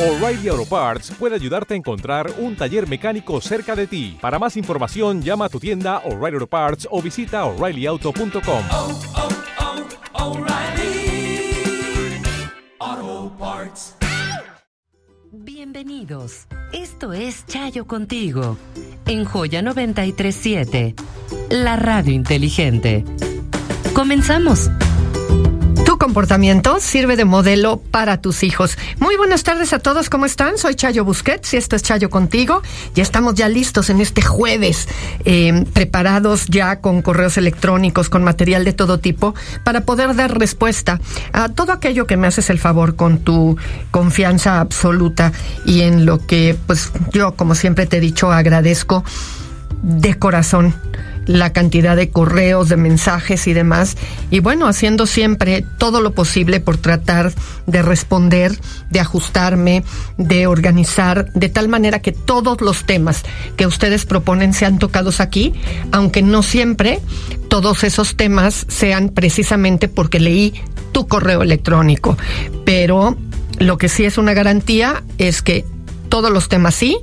O'Reilly Auto Parts puede ayudarte a encontrar un taller mecánico cerca de ti. Para más información, llama a tu tienda O'Reilly Auto Parts o visita oreillyauto.com. Bienvenidos. Esto es Chayo Contigo en Joya 937, la radio inteligente. Comenzamos. Tu comportamiento sirve de modelo para tus hijos. Muy buenas tardes a todos, ¿cómo están? Soy Chayo Busquets y esto es Chayo Contigo. Ya estamos ya listos en este jueves, eh, preparados ya con correos electrónicos, con material de todo tipo, para poder dar respuesta a todo aquello que me haces el favor con tu confianza absoluta y en lo que, pues yo, como siempre te he dicho, agradezco de corazón la cantidad de correos, de mensajes y demás. Y bueno, haciendo siempre todo lo posible por tratar de responder, de ajustarme, de organizar, de tal manera que todos los temas que ustedes proponen sean tocados aquí, aunque no siempre todos esos temas sean precisamente porque leí tu correo electrónico. Pero lo que sí es una garantía es que todos los temas sí,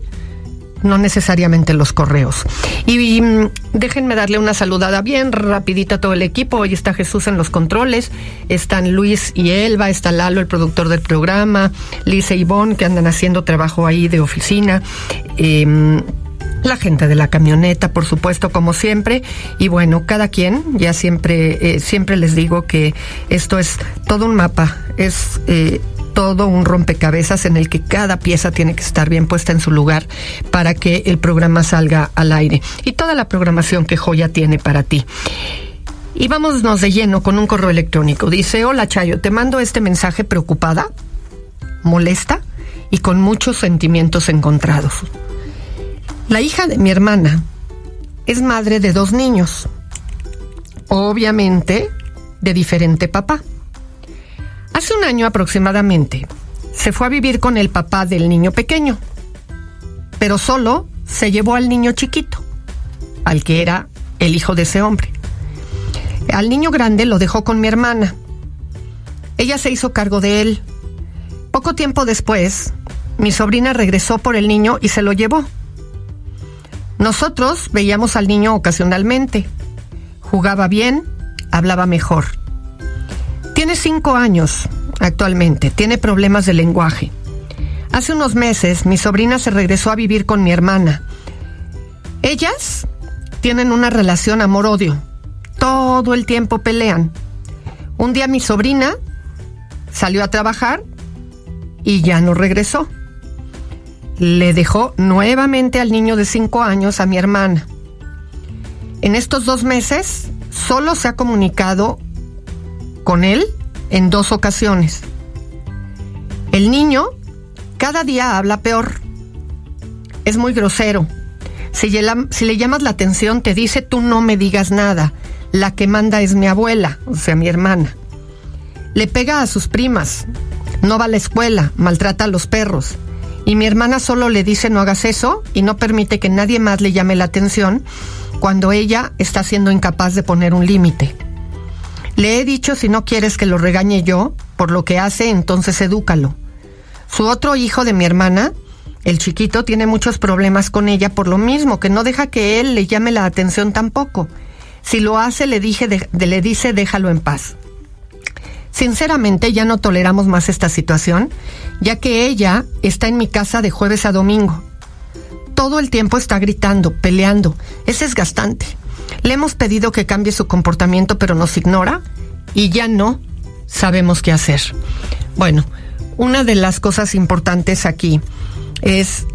no necesariamente los correos. Y, mm, déjenme darle una saludada bien rapidita a todo el equipo. Hoy está Jesús en los controles, están Luis y Elba, está Lalo, el productor del programa, Lisa y Ivonne, que andan haciendo trabajo ahí de oficina. Em, la gente de la camioneta, por supuesto, como siempre. Y bueno, cada quien, ya siempre, eh, siempre les digo que esto es todo un mapa, es eh, todo un rompecabezas en el que cada pieza tiene que estar bien puesta en su lugar para que el programa salga al aire. Y toda la programación que Joya tiene para ti. Y vámonos de lleno con un correo electrónico. Dice, hola Chayo, te mando este mensaje preocupada, molesta y con muchos sentimientos encontrados. La hija de mi hermana es madre de dos niños, obviamente de diferente papá. Hace un año aproximadamente se fue a vivir con el papá del niño pequeño, pero solo se llevó al niño chiquito, al que era el hijo de ese hombre. Al niño grande lo dejó con mi hermana. Ella se hizo cargo de él. Poco tiempo después, mi sobrina regresó por el niño y se lo llevó. Nosotros veíamos al niño ocasionalmente. Jugaba bien, hablaba mejor. Tiene cinco años actualmente, tiene problemas de lenguaje. Hace unos meses mi sobrina se regresó a vivir con mi hermana. Ellas tienen una relación amor-odio. Todo el tiempo pelean. Un día mi sobrina salió a trabajar y ya no regresó. Le dejó nuevamente al niño de cinco años a mi hermana. En estos dos meses solo se ha comunicado con él en dos ocasiones. El niño cada día habla peor. Es muy grosero. Si, le llamas la atención, te dice tú no me digas nada. La que manda es mi abuela, o sea, mi hermana. Le pega a sus primas. No va a la escuela, maltrata a los perros. Y mi hermana solo le dice no hagas eso y no permite que nadie más le llame la atención cuando ella está siendo incapaz de poner un límite. Le he dicho si no quieres que lo regañe yo por lo que hace, entonces edúcalo. Su otro hijo de mi hermana, el chiquito, tiene muchos problemas con ella por lo mismo, que no deja que él le llame la atención tampoco. Si lo hace, le, dije le dice déjalo en paz. Sinceramente ya no toleramos más esta situación, ya que ella está en mi casa de jueves a domingo. Todo el tiempo está gritando, peleando. Es desgastante. Le hemos pedido que cambie su comportamiento, pero nos ignora y ya no sabemos qué hacer. Bueno, una de las cosas importantes aquí es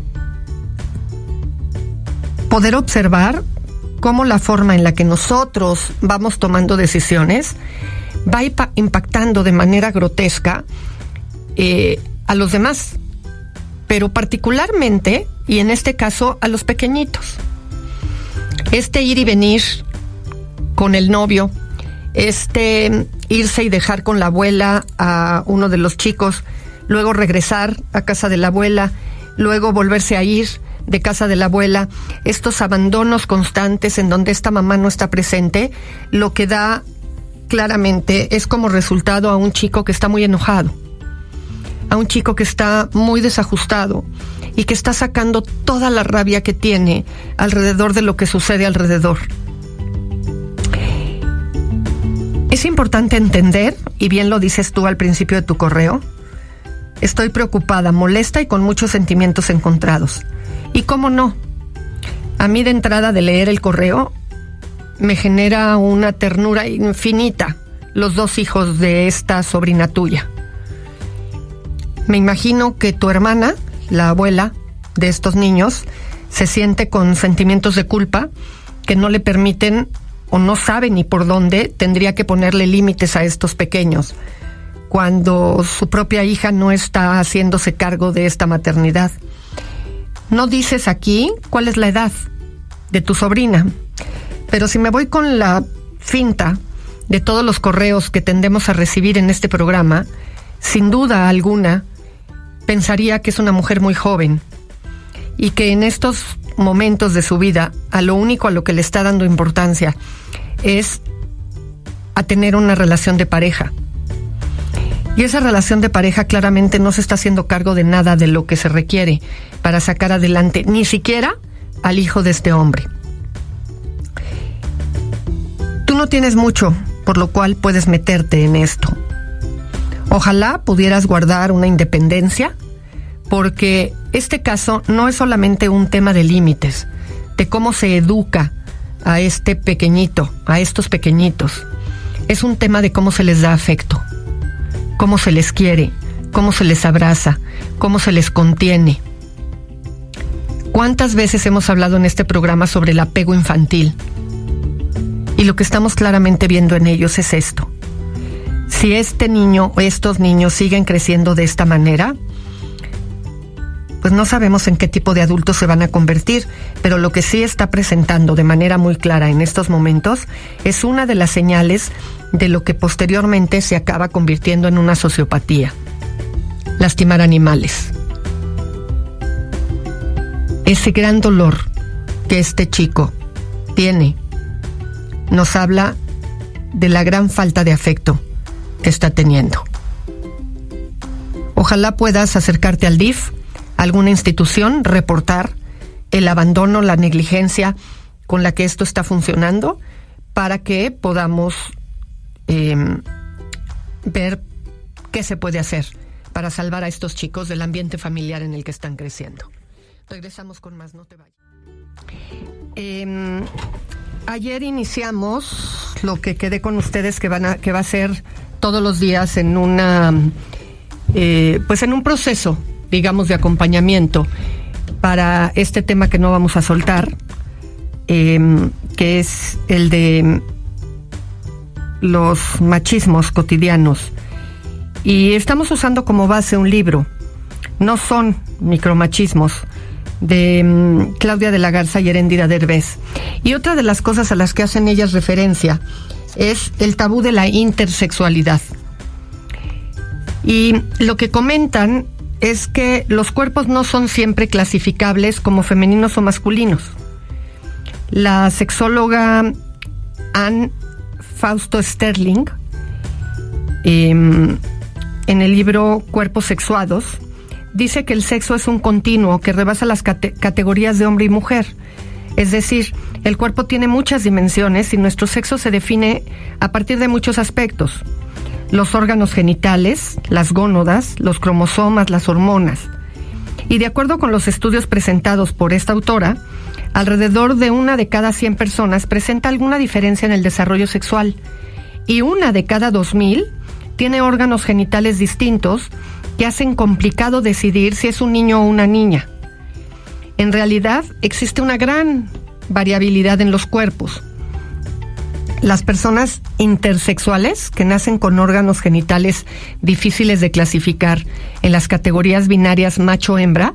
poder observar cómo la forma en la que nosotros vamos tomando decisiones va impactando de manera grotesca eh, a los demás, pero particularmente, y en este caso, a los pequeñitos. Este ir y venir con el novio, este irse y dejar con la abuela a uno de los chicos, luego regresar a casa de la abuela, luego volverse a ir de casa de la abuela, estos abandonos constantes en donde esta mamá no está presente, lo que da claramente es como resultado a un chico que está muy enojado, a un chico que está muy desajustado y que está sacando toda la rabia que tiene alrededor de lo que sucede alrededor. Es importante entender, y bien lo dices tú al principio de tu correo, estoy preocupada, molesta y con muchos sentimientos encontrados. Y cómo no, a mí de entrada de leer el correo me genera una ternura infinita los dos hijos de esta sobrina tuya. Me imagino que tu hermana, la abuela de estos niños, se siente con sentimientos de culpa que no le permiten o no sabe ni por dónde tendría que ponerle límites a estos pequeños cuando su propia hija no está haciéndose cargo de esta maternidad. No dices aquí cuál es la edad de tu sobrina, pero si me voy con la finta de todos los correos que tendemos a recibir en este programa, sin duda alguna, pensaría que es una mujer muy joven y que en estos momentos de su vida a lo único a lo que le está dando importancia es a tener una relación de pareja. Y esa relación de pareja claramente no se está haciendo cargo de nada de lo que se requiere para sacar adelante ni siquiera al hijo de este hombre. Tú no tienes mucho, por lo cual puedes meterte en esto. Ojalá pudieras guardar una independencia, porque este caso no es solamente un tema de límites, de cómo se educa a este pequeñito, a estos pequeñitos. Es un tema de cómo se les da afecto, cómo se les quiere, cómo se les abraza, cómo se les contiene. ¿Cuántas veces hemos hablado en este programa sobre el apego infantil? Y lo que estamos claramente viendo en ellos es esto. Si este niño o estos niños siguen creciendo de esta manera, pues no sabemos en qué tipo de adultos se van a convertir, pero lo que sí está presentando de manera muy clara en estos momentos es una de las señales de lo que posteriormente se acaba convirtiendo en una sociopatía. Lastimar animales. Ese gran dolor que este chico tiene nos habla de la gran falta de afecto que está teniendo. Ojalá puedas acercarte al DIF alguna institución reportar el abandono, la negligencia con la que esto está funcionando para que podamos em, ver qué se puede hacer para salvar a estos chicos del ambiente familiar en el que están creciendo. Regresamos con más, no te vayas. Em, ayer iniciamos lo que quedé con ustedes que van a, que va a ser todos los días en una eh, pues en un proceso digamos, de acompañamiento para este tema que no vamos a soltar, em, que es el de los machismos cotidianos. Y estamos usando como base un libro. No son micromachismos de em, Claudia de la Garza y Herendira Derbez. Y otra de las cosas a las que hacen ellas referencia es el tabú de la intersexualidad. Y lo que comentan es que los cuerpos no son siempre clasificables como femeninos o masculinos. La sexóloga Anne Fausto Sterling, em, en el libro Cuerpos Sexuados, dice que el sexo es un continuo que rebasa las categorías de hombre y mujer. Es decir, el cuerpo tiene muchas dimensiones y nuestro sexo se define a partir de muchos aspectos los órganos genitales, las gónodas, los cromosomas, las hormonas. Y de acuerdo con los estudios presentados por esta autora, alrededor de una de cada 100 personas presenta alguna diferencia en el desarrollo sexual y una de cada 2000 tiene órganos genitales distintos que hacen complicado decidir si es un niño o una niña. En realidad existe una gran variabilidad en los cuerpos. las personas intersexuales que nacen con órganos genitales difíciles de clasificar en las categorías binarias macho-hembra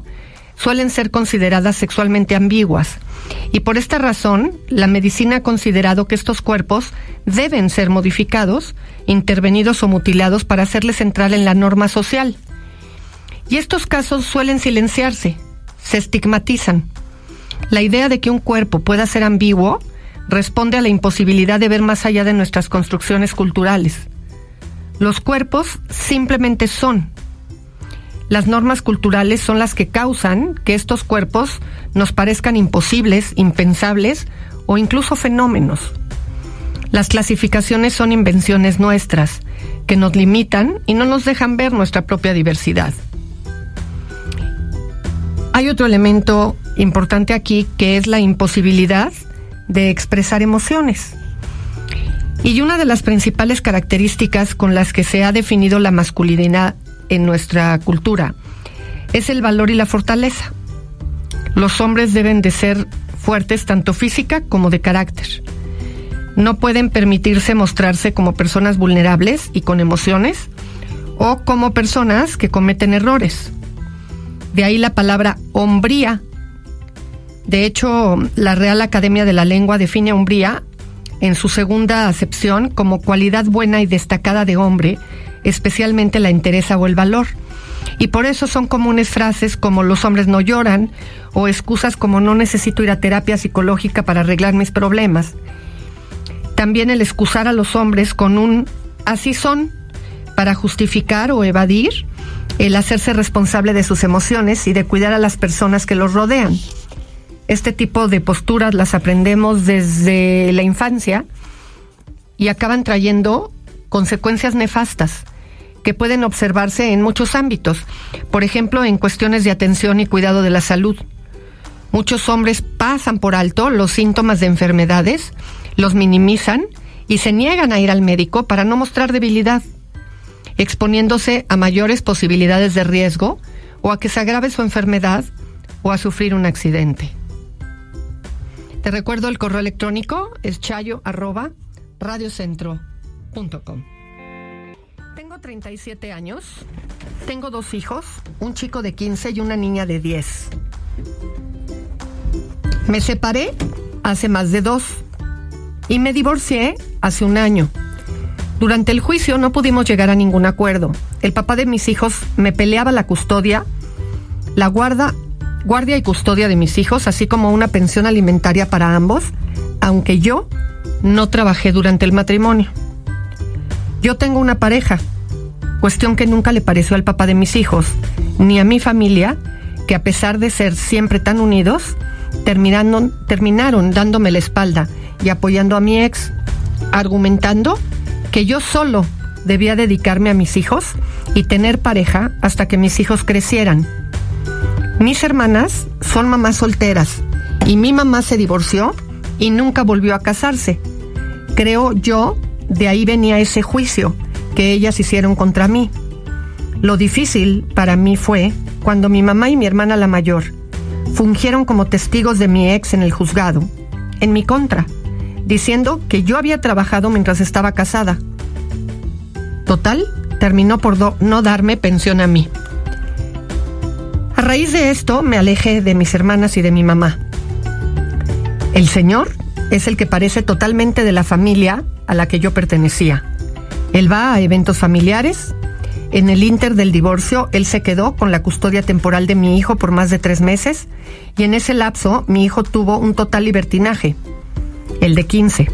suelen ser consideradas sexualmente ambiguas. Y por esta razón, la medicina ha considerado que estos cuerpos deben ser modificados, intervenidos o mutilados para hacerles entrar en la norma social. Y estos casos suelen silenciarse, se estigmatizan. La idea de que un cuerpo pueda ser ambiguo responde a la imposibilidad de ver más allá de nuestras construcciones culturales. Los cuerpos simplemente son. Las normas culturales son las que causan que estos cuerpos nos parezcan imposibles, impensables o incluso fenómenos. Las clasificaciones son invenciones nuestras, que nos limitan y no nos dejan ver nuestra propia diversidad. Hay otro elemento importante aquí que es la imposibilidad de expresar emociones. Y una de las principales características con las que se ha definido la masculinidad en nuestra cultura es el valor y la fortaleza. Los hombres deben de ser fuertes tanto física como de carácter. No pueden permitirse mostrarse como personas vulnerables y con emociones o como personas que cometen errores. De ahí la palabra hombría de hecho, la Real Academia de la Lengua define hombría en su segunda acepción como cualidad buena y destacada de hombre, especialmente la entereza o el valor. Y por eso son comunes frases como los hombres no lloran o excusas como no necesito ir a terapia psicológica para arreglar mis problemas. También el excusar a los hombres con un así son para justificar o evadir el hacerse responsable de sus emociones y de cuidar a las personas que los rodean. Este tipo de posturas las aprendemos desde la infancia y acaban trayendo consecuencias nefastas que pueden observarse en muchos ámbitos, por ejemplo, en cuestiones de atención y cuidado de la salud. Muchos hombres pasan por alto los síntomas de enfermedades, los minimizan y se niegan a ir al médico para no mostrar debilidad, exponiéndose a mayores posibilidades de riesgo o a que se agrave su enfermedad o a sufrir un accidente. Te recuerdo el correo electrónico es chayo arroba. Tengo 37 años, tengo dos hijos, un chico de 15 y una niña de 10. Me separé hace más de dos y me divorcié hace un año. Durante el juicio no pudimos llegar a ningún acuerdo. El papá de mis hijos me peleaba la custodia, la guarda guardia y custodia de mis hijos, así como una pensión alimentaria para ambos, aunque yo no trabajé durante el matrimonio. Yo tengo una pareja, cuestión que nunca le pareció al papá de mis hijos, ni a mi familia, que a pesar de ser siempre tan unidos, terminaron, terminaron dándome la espalda y apoyando a mi ex, argumentando que yo solo debía dedicarme a mis hijos y tener pareja hasta que mis hijos crecieran mis hermanas son mamás solteras y mi mamá se divorció y nunca volvió a casarse. Creo yo, de ahí venía ese juicio que ellas hicieron contra mí. Lo difícil para mí fue cuando mi mamá y mi hermana la mayor fungieron como testigos de mi ex en el juzgado, en mi contra, diciendo que yo había trabajado mientras estaba casada. Total, terminó por no darme pensión a mí. A raíz de esto me alejé de mis hermanas y de mi mamá. El Señor es el que parece totalmente de la familia a la que yo pertenecía. Él va a eventos familiares. En el inter del divorcio, él se quedó con la custodia temporal de mi hijo por más de tres meses y en ese lapso mi hijo tuvo un total libertinaje, el de 15.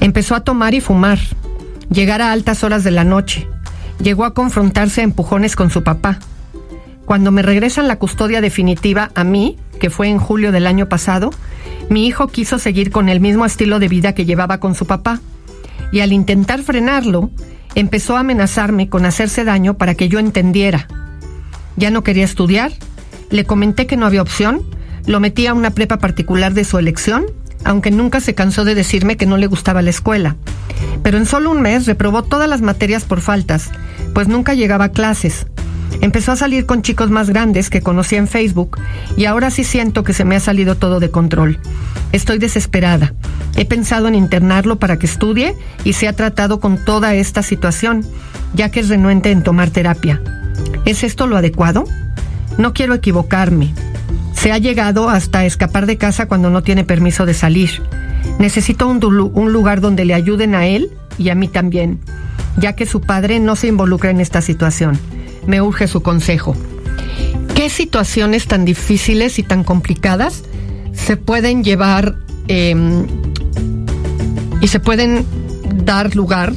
Empezó a tomar y fumar, llegar a altas horas de la noche. Llegó a confrontarse a empujones con su papá cuando me regresan la custodia definitiva a mí, que fue en julio del año pasado, mi hijo quiso seguir con el mismo estilo de vida que llevaba con su papá. Y al intentar frenarlo, empezó a amenazarme con hacerse daño para que yo entendiera. Ya no quería estudiar, le comenté que no había opción, lo metí a una prepa particular de su elección, aunque nunca se cansó de decirme que no le gustaba la escuela. Pero en solo un mes reprobó todas las materias por faltas, pues nunca llegaba a clases Empezó a salir con chicos más grandes que conocía en Facebook y ahora sí siento que se me ha salido todo de control. Estoy desesperada. He pensado en internarlo para que estudie y se ha tratado con toda esta situación, ya que es renuente en tomar terapia. ¿Es esto lo adecuado? No quiero equivocarme. Se ha llegado hasta escapar de casa cuando no tiene permiso de salir. Necesito un, lugar donde le ayuden a él y a mí también, ya que su padre no se involucra en esta situación me urge su consejo. ¿Qué situaciones tan difíciles y tan complicadas se pueden llevar em, y se pueden dar lugar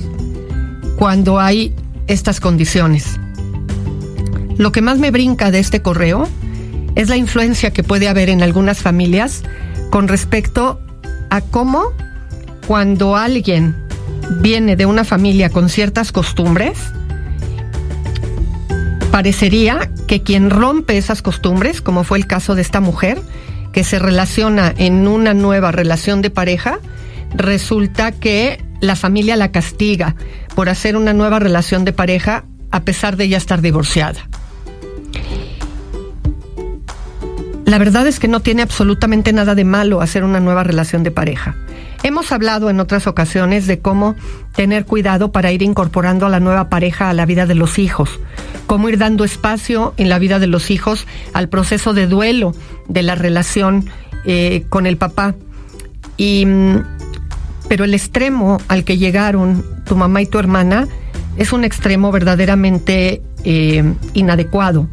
cuando hay estas condiciones? Lo que más me brinca de este correo es la influencia que puede haber en algunas familias con respecto a cómo cuando alguien viene de una familia con ciertas costumbres, parecería que quien rompe esas costumbres, como fue el caso de esta mujer, que se relaciona en una nueva relación de pareja, resulta que la familia la castiga por hacer una nueva relación de pareja a pesar de ya estar divorciada. La verdad es que no tiene absolutamente nada de malo hacer una nueva relación de pareja. Hemos hablado en otras ocasiones de cómo tener cuidado para ir incorporando a la nueva pareja a la vida de los hijos, cómo ir dando espacio en la vida de los hijos al proceso de duelo de la relación eh, con el papá. Y, pero el extremo al que llegaron tu mamá y tu hermana es un extremo verdaderamente eh, inadecuado,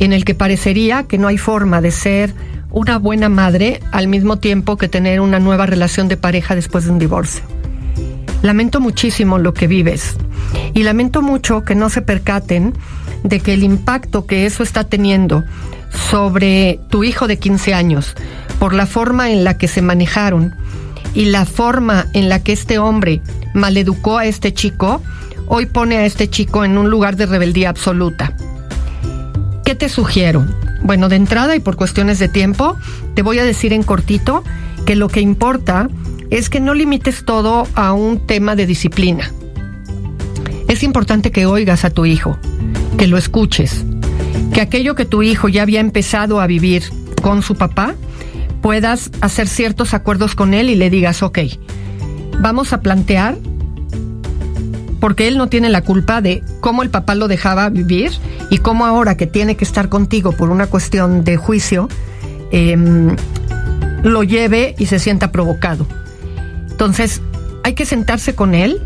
en el que parecería que no hay forma de ser una buena madre al mismo tiempo que tener una nueva relación de pareja después de un divorcio. Lamento muchísimo lo que vives y lamento mucho que no se percaten de que el impacto que eso está teniendo sobre tu hijo de 15 años por la forma en la que se manejaron y la forma en la que este hombre maleducó a este chico, hoy pone a este chico en un lugar de rebeldía absoluta. ¿Qué te sugiero? Bueno, de entrada y por cuestiones de tiempo, te voy a decir en cortito que lo que importa es que no limites todo a un tema de disciplina. Es importante que oigas a tu hijo, que lo escuches, que aquello que tu hijo ya había empezado a vivir con su papá, puedas hacer ciertos acuerdos con él y le digas, ok, vamos a plantear porque él no tiene la culpa de cómo el papá lo dejaba vivir y cómo ahora que tiene que estar contigo por una cuestión de juicio, em, lo lleve y se sienta provocado. Entonces, hay que sentarse con él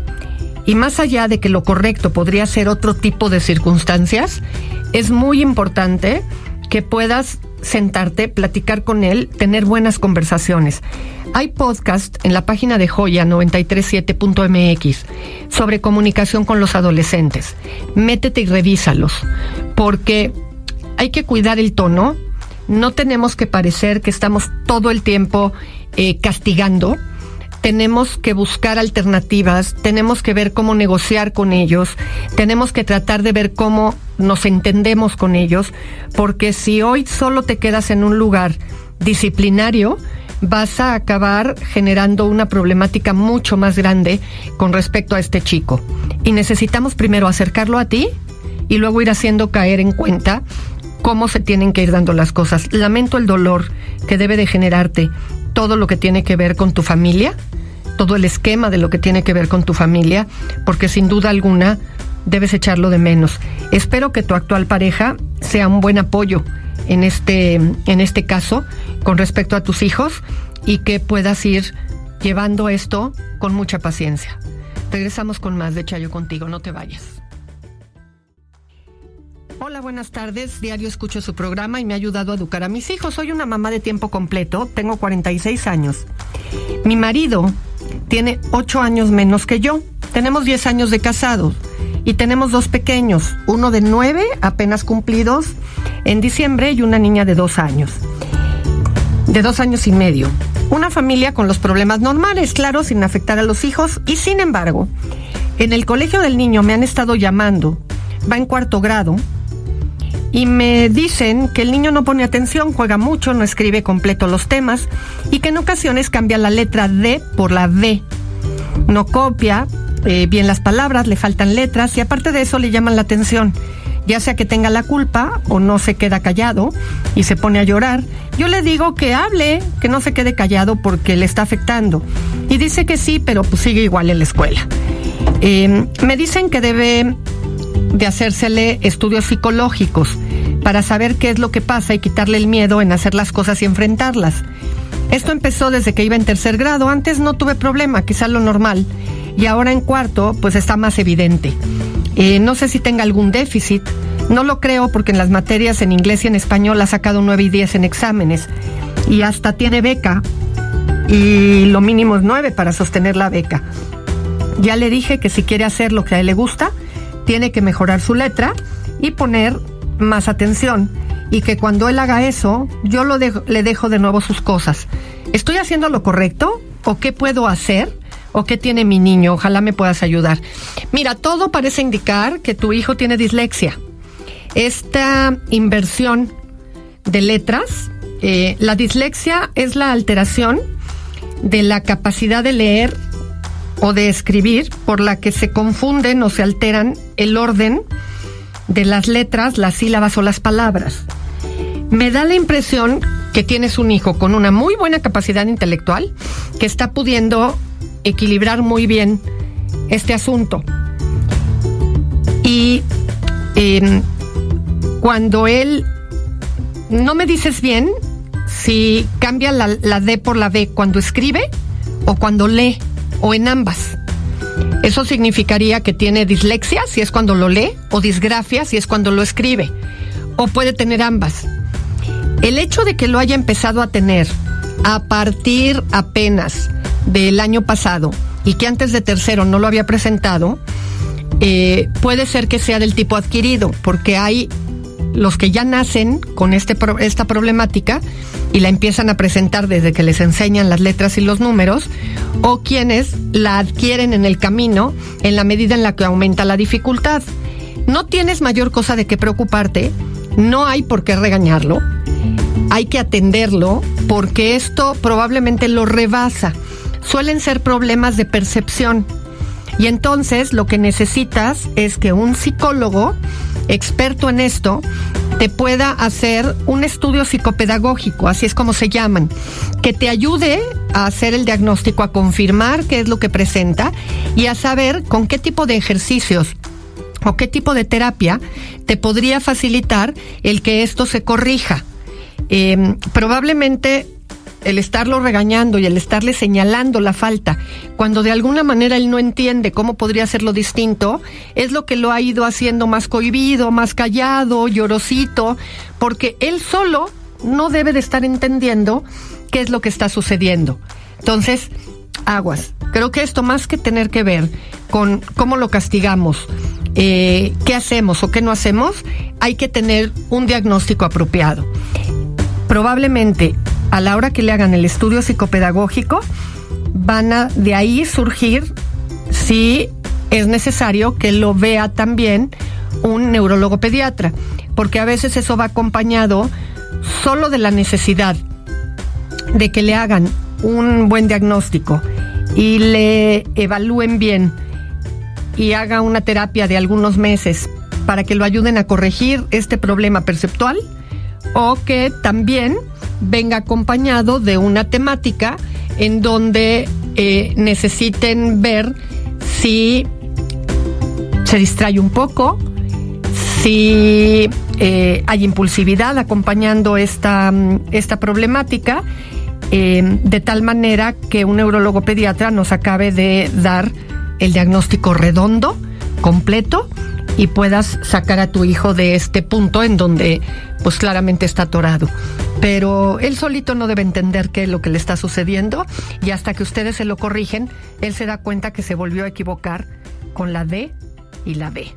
y más allá de que lo correcto podría ser otro tipo de circunstancias, es muy importante que puedas sentarte, platicar con él, tener buenas conversaciones. Hay podcast en la página de Joya 937.mx sobre comunicación con los adolescentes. Métete y revísalos, porque hay que cuidar el tono. No tenemos que parecer que estamos todo el tiempo eh, castigando tenemos que buscar alternativas, tenemos que ver cómo negociar con ellos, tenemos que tratar de ver cómo nos entendemos con ellos, porque si hoy solo te quedas en un lugar disciplinario, vas a acabar generando una problemática mucho más grande con respecto a este chico. Y necesitamos primero acercarlo a ti y luego ir haciendo caer en cuenta cómo se tienen que ir dando las cosas. Lamento el dolor que debe de generarte todo lo que tiene que ver con tu familia, todo el esquema de lo que tiene que ver con tu familia, porque sin duda alguna debes echarlo de menos. Espero que tu actual pareja sea un buen apoyo en este, en este caso con respecto a tus hijos y que puedas ir llevando esto con mucha paciencia. Regresamos con más de Chayo contigo, no te vayas. Hola, buenas tardes. Diario escucho su programa y me ha ayudado a educar a mis hijos. Soy una mamá de tiempo completo, tengo 46 años. Mi marido tiene 8 años menos que yo. Tenemos 10 años de casados y tenemos dos pequeños, uno de 9 apenas cumplidos en diciembre y una niña de 2 años. De 2 años y medio. Una familia con los problemas normales, claro, sin afectar a los hijos y sin embargo, en el colegio del niño me han estado llamando, va en cuarto grado, y me dicen que el niño no pone atención, juega mucho, no escribe completo los temas y que en ocasiones cambia la letra D por la B. No copia eh, bien las palabras, le faltan letras y aparte de eso le llaman la atención. ya sea que tenga la culpa o no se queda callado y se pone a llorar, yo le digo que hable, que no se quede callado porque le está afectando. Y dice que sí, pero pues sigue igual en la escuela. Eh, me dicen que debe de hacérsele estudios psicológicos para saber qué es lo que pasa y quitarle el miedo en hacer las cosas y enfrentarlas. Esto empezó desde que iba en tercer grado. Antes no tuve problema, quizá lo normal. Y ahora en cuarto, pues está más evidente. Eh, no sé si tenga algún déficit. No lo creo porque en las materias en inglés y en español ha sacado 9 y 10 en exámenes. Y hasta tiene beca. Y lo mínimo es 9 para sostener la beca. Ya le dije que si quiere hacer lo que a él le gusta, tiene que mejorar su letra y poner más atención y que cuando él haga eso, yo lo le dejo de nuevo sus cosas. ¿Estoy haciendo lo correcto? ¿O qué puedo hacer? ¿O qué tiene mi niño? Ojalá me puedas ayudar. Mira, todo parece indicar que tu hijo tiene dislexia. Esta inversión de letras, eh, la dislexia es la alteración de la capacidad de leer o de escribir por la que se confunden o se alteran el orden de las letras, las sílabas o las palabras. Me da la impresión que tienes un hijo con una muy buena capacidad intelectual que está pudiendo equilibrar muy bien este asunto. Y em, cuando él, no me dices bien si cambia la, la D por la B cuando escribe o cuando lee o en ambas. Eso significaría que tiene dislexia si es cuando lo lee o disgrafia si es cuando lo escribe. O puede tener ambas. El hecho de que lo haya empezado a tener a partir apenas del año pasado y que antes de tercero no lo había presentado, eh, puede ser que sea del tipo adquirido, porque hay los que ya nacen con este, esta problemática y la empiezan a presentar desde que les enseñan las letras y los números, o quienes la adquieren en el camino en la medida en la que aumenta la dificultad. No tienes mayor cosa de qué preocuparte, no hay por qué regañarlo, hay que atenderlo porque esto probablemente lo rebasa. Suelen ser problemas de percepción. Y entonces lo que necesitas es que un psicólogo experto en esto te pueda hacer un estudio psicopedagógico, así es como se llaman, que te ayude a hacer el diagnóstico, a confirmar qué es lo que presenta y a saber con qué tipo de ejercicios o qué tipo de terapia te podría facilitar el que esto se corrija. Em, probablemente el estarlo regañando y el estarle señalando la falta, cuando de alguna manera él no entiende cómo podría hacerlo distinto, es lo que lo ha ido haciendo más cohibido, más callado, llorosito, porque él solo no debe de estar entendiendo qué es lo que está sucediendo. Entonces, aguas. Creo que esto más que tener que ver con cómo lo castigamos, eh, qué hacemos o qué no hacemos, hay que tener un diagnóstico apropiado. Probablemente a la hora que le hagan el estudio psicopedagógico, van a de ahí surgir si es necesario que lo vea también un neurólogo pediatra, porque a veces eso va acompañado solo de la necesidad de que le hagan un buen diagnóstico y le evalúen bien y haga una terapia de algunos meses para que lo ayuden a corregir este problema perceptual o que también venga acompañado de una temática en donde eh, necesiten ver si se distrae un poco, si eh, hay impulsividad acompañando esta, esta problemática, eh, de tal manera que un neurólogo pediatra nos acabe de dar el diagnóstico redondo, completo, y puedas sacar a tu hijo de este punto en donde pues claramente está atorado. Pero él solito no debe entender qué es lo que le está sucediendo y hasta que ustedes se lo corrigen, él se da cuenta que se volvió a equivocar con la D y la B.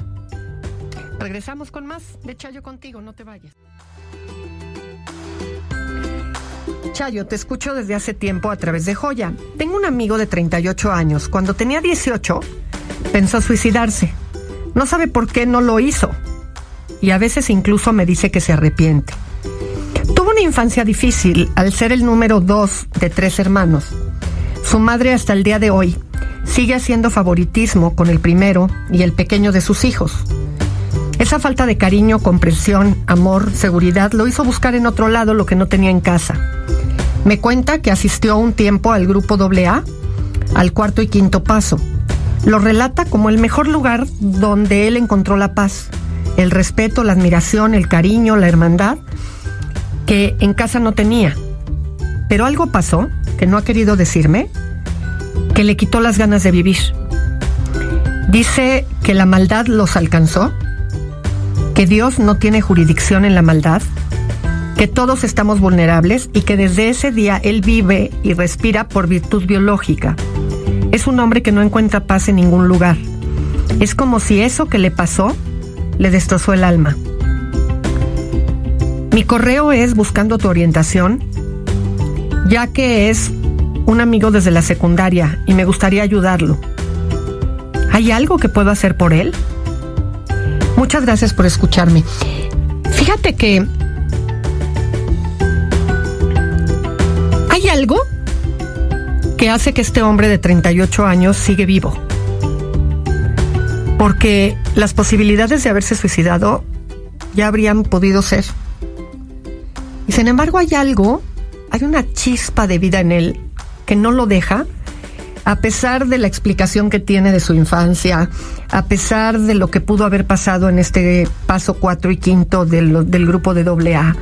Regresamos con más de Chayo contigo, no te vayas. Chayo, te escucho desde hace tiempo a través de Joya. Tengo un amigo de 38 años. Cuando tenía 18, pensó suicidarse. No sabe por qué no lo hizo. Y a veces incluso me dice que se arrepiente. Tuvo una infancia difícil al ser el número dos de tres hermanos. Su madre hasta el día de hoy sigue haciendo favoritismo con el primero y el pequeño de sus hijos. Es Esa falta de cariño, comprensión, amor, seguridad lo hizo buscar en otro lado lo que no tenía en casa. Me cuenta que asistió un tiempo al grupo AA, al cuarto y quinto paso. Lo relata como el mejor lugar donde él encontró la paz, el respeto, la admiración, el cariño, la hermandad, que en casa no tenía. Pero algo pasó que no ha querido decirme, que le quitó las ganas de vivir. Dice que la maldad los alcanzó, que Dios no tiene jurisdicción en la maldad, que todos estamos vulnerables y que desde ese día Él vive y respira por virtud biológica. Es un hombre que no encuentra paz en ningún lugar. Es como si eso que le pasó le destrozó el alma. Mi correo es buscando tu orientación, ya que es un amigo desde la secundaria y me gustaría ayudarlo. ¿Hay algo que puedo hacer por él? Muchas gracias por escucharme. Fíjate que hay algo que hace que este hombre de 38 años sigue vivo. Porque las posibilidades de haberse suicidado ya habrían podido ser. Y sin embargo hay algo, hay una chispa de vida en él que no lo deja, a pesar de la explicación que tiene de su infancia, a pesar de lo que pudo haber pasado en este paso 4 y quinto del, del grupo de AA,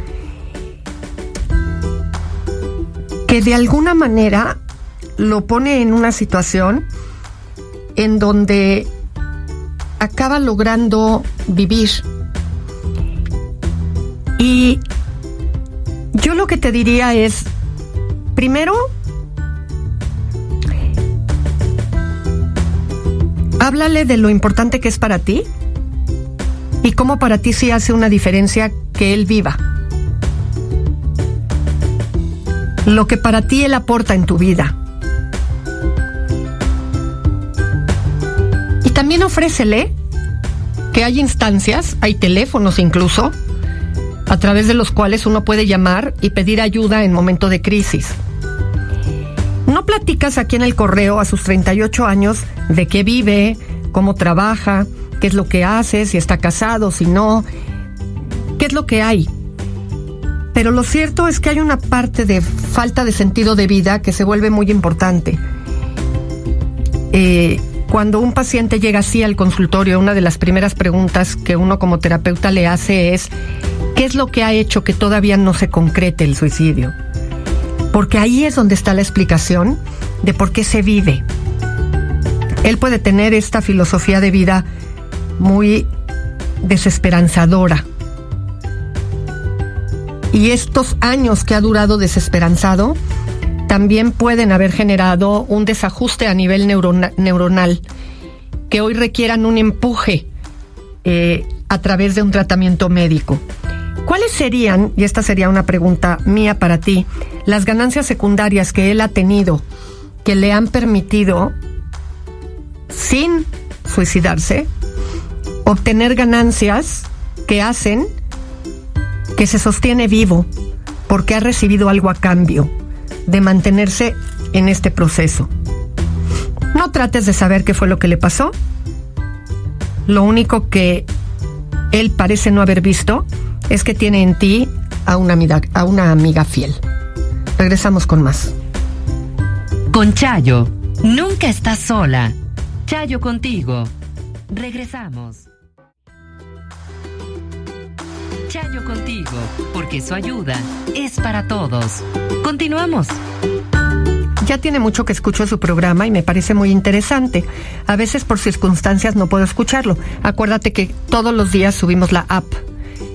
que de alguna manera lo pone en una situación en donde acaba logrando vivir. Y yo lo que te diría es, primero, háblale de lo importante que es para ti y cómo para ti sí hace una diferencia que él viva. Lo que para ti él aporta en tu vida. También ofrécele que hay instancias, hay teléfonos incluso, a través de los cuales uno puede llamar y pedir ayuda en momento de crisis. No platicas aquí en el correo a sus 38 años de qué vive, cómo trabaja, qué es lo que hace, si está casado, si no, qué es lo que hay. Pero lo cierto es que hay una parte de falta de sentido de vida que se vuelve muy importante. Eh, cuando un paciente llega así al consultorio, una de las primeras preguntas que uno como terapeuta le hace es, ¿qué es lo que ha hecho que todavía no se concrete el suicidio? porque ahí es donde está la explicación de por qué se vive. Él puede tener esta filosofía de vida muy desesperanzadora. Y estos años que ha durado desesperanzado también pueden haber generado un desajuste a nivel neuronal que hoy requieran un empuje eh, a través de un tratamiento médico. ¿Cuáles serían, y esta sería una pregunta mía para ti, las ganancias secundarias que él ha tenido que le han permitido, sin suicidarse, obtener ganancias que hacen que se sostiene vivo porque ha recibido algo a cambio de mantenerse en este proceso? No trates de saber qué fue lo que le pasó. Lo único que él parece no haber visto es que tiene en ti a una amiga, a una amiga fiel. Regresamos con más. Con Chayo, nunca estás sola. Chayo contigo. Regresamos. Contigo, porque su ayuda es para todos. Continuamos. Ya tiene mucho que escucho su programa y me parece muy interesante. A veces por circunstancias no puedo escucharlo. Acuérdate que todos los días subimos la app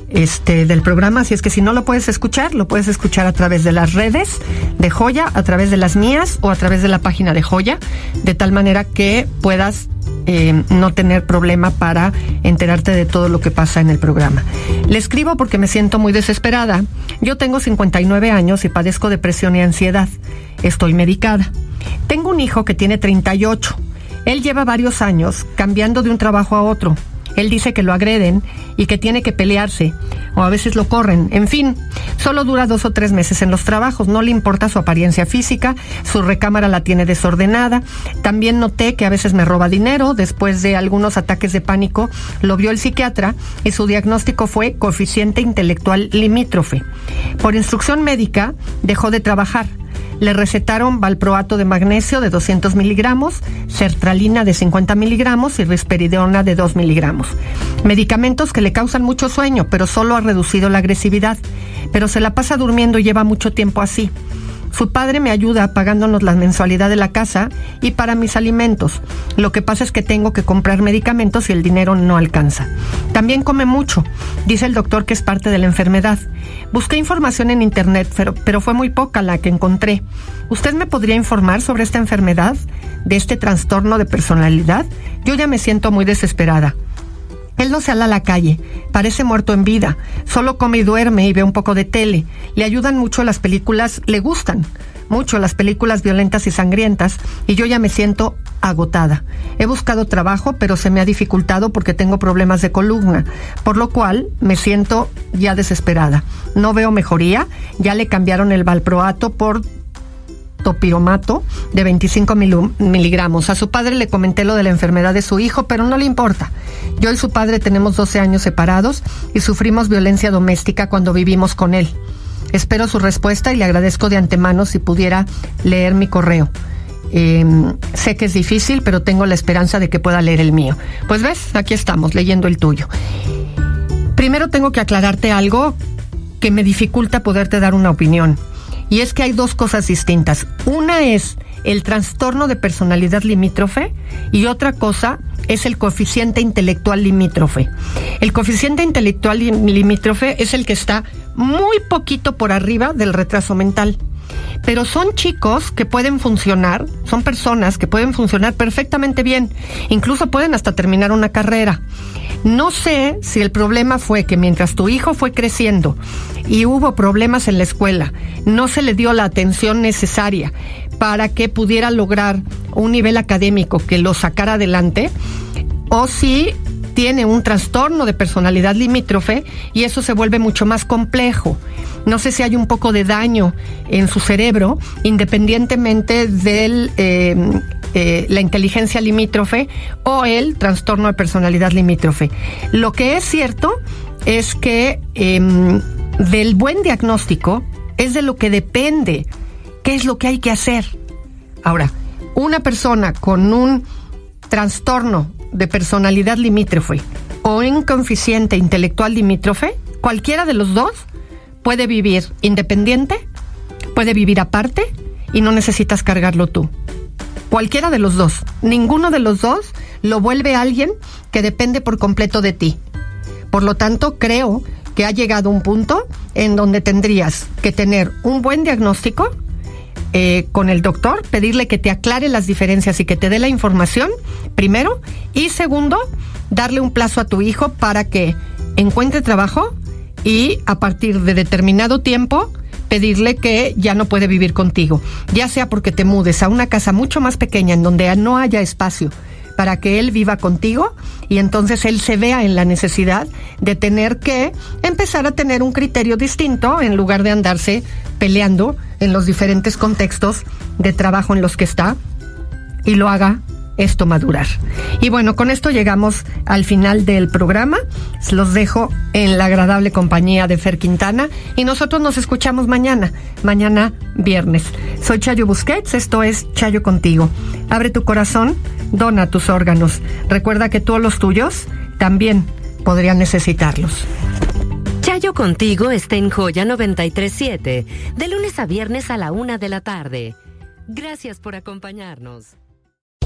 este, del programa, así es que si no lo puedes escuchar, lo puedes escuchar a través de las redes de Joya, a través de las mías o a través de la página de Joya, de tal manera que puedas eh, no tener problema para enterarte de todo lo que pasa en el programa. Le escribo porque me siento muy desesperada. Yo tengo 59 años y padezco depresión y ansiedad. Estoy medicada. Tengo un hijo que tiene 38. Él lleva varios años cambiando de un trabajo a otro Él dice que lo agreden y que tiene que pelearse, o a veces lo corren. En fin, solo dura dos o tres meses en los trabajos, no le importa su apariencia física, su recámara la tiene desordenada. También noté que a veces me roba dinero, después de algunos ataques de pánico, lo vio el psiquiatra y su diagnóstico fue coeficiente intelectual limítrofe. Por instrucción médica, dejó de trabajar le recetaron valproato de magnesio de 200 miligramos, sertralina de 50 miligramos y risperidona de 2 miligramos. Medicamentos que le causan mucho sueño, pero solo ha reducido la agresividad. Pero se la pasa durmiendo y lleva mucho tiempo así. Su padre me ayuda pagándonos la mensualidad de la casa y para mis alimentos. Lo que pasa es que tengo que comprar medicamentos y el dinero no alcanza. También come mucho. Dice el doctor que es parte de la enfermedad. Busqué información en internet, pero, pero fue muy poca la que encontré. ¿Usted me podría informar sobre esta enfermedad? ¿De este trastorno de personalidad? Yo ya me siento muy desesperada. Él no sale a la calle, parece muerto en vida, solo come y duerme y ve un poco de tele. Le ayudan mucho las películas, le gustan mucho las películas violentas y sangrientas y yo ya me siento agotada. He buscado trabajo, pero se me ha dificultado porque tengo problemas de columna, por lo cual me siento ya desesperada. No veo mejoría, ya le cambiaron el valproato por topiromato de 25 miligramos. A su padre le comenté lo de la enfermedad de su hijo, pero no le importa. Yo y su padre tenemos 12 años separados y sufrimos violencia doméstica cuando vivimos con él. Espero su respuesta y le agradezco de antemano si pudiera leer mi correo. Em, sé que es difícil, pero tengo la esperanza de que pueda leer el mío. Pues ves, aquí estamos, leyendo el tuyo. Primero tengo que aclararte algo que me dificulta poderte dar una opinión. Y es que hay dos cosas distintas. Una es el trastorno de personalidad limítrofe y otra cosa es el coeficiente intelectual limítrofe. El coeficiente intelectual limítrofe es el que está muy poquito por arriba del retraso mental. Pero son chicos que pueden funcionar, son personas que pueden funcionar perfectamente bien, incluso pueden hasta terminar una carrera. No sé si el problema fue que mientras tu hijo fue creciendo y hubo problemas en la escuela, no se le dio la atención necesaria para que pudiera lograr un nivel académico que lo sacara adelante, o si tiene un trastorno de personalidad limítrofe y eso se vuelve mucho más complejo. No sé si hay un poco de daño en su cerebro, independientemente de em, eh, la inteligencia limítrofe o el trastorno de personalidad limítrofe. Lo que es cierto es que em, del buen diagnóstico es de lo que depende ¿Qué es lo que hay que hacer? Ahora, una persona con un trastorno de personalidad limítrofe o un coeficiente intelectual limítrofe, cualquiera de los dos puede vivir independiente, puede vivir aparte y no necesitas cargarlo tú. Cualquiera de los dos. Ninguno de los dos lo vuelve alguien que depende por completo de ti. Por lo tanto, creo que ha llegado un punto en donde tendrías que tener un buen diagnóstico, eh, con el doctor, pedirle que te aclare las diferencias y que te dé la información, primero, y segundo, darle un plazo a tu hijo para que encuentre trabajo y a partir de determinado tiempo pedirle que ya no puede vivir contigo, ya sea porque te mudes a una casa mucho más pequeña en donde no haya espacio para que él viva contigo y entonces él se vea en la necesidad de tener que empezar a tener un criterio distinto en lugar de andarse peleando en los diferentes contextos de trabajo en los que está y lo haga esto madurar. Y bueno, con esto llegamos al final del programa. Los dejo en la agradable compañía de Fer Quintana y nosotros nos escuchamos mañana, mañana viernes. Soy Chayo Busquets, esto es Chayo contigo. Abre tu corazón, dona tus órganos. Recuerda que todos los tuyos también podrían necesitarlos. Chayo Contigo está en Joya 937, de lunes a viernes a la una de la tarde. Gracias por acompañarnos.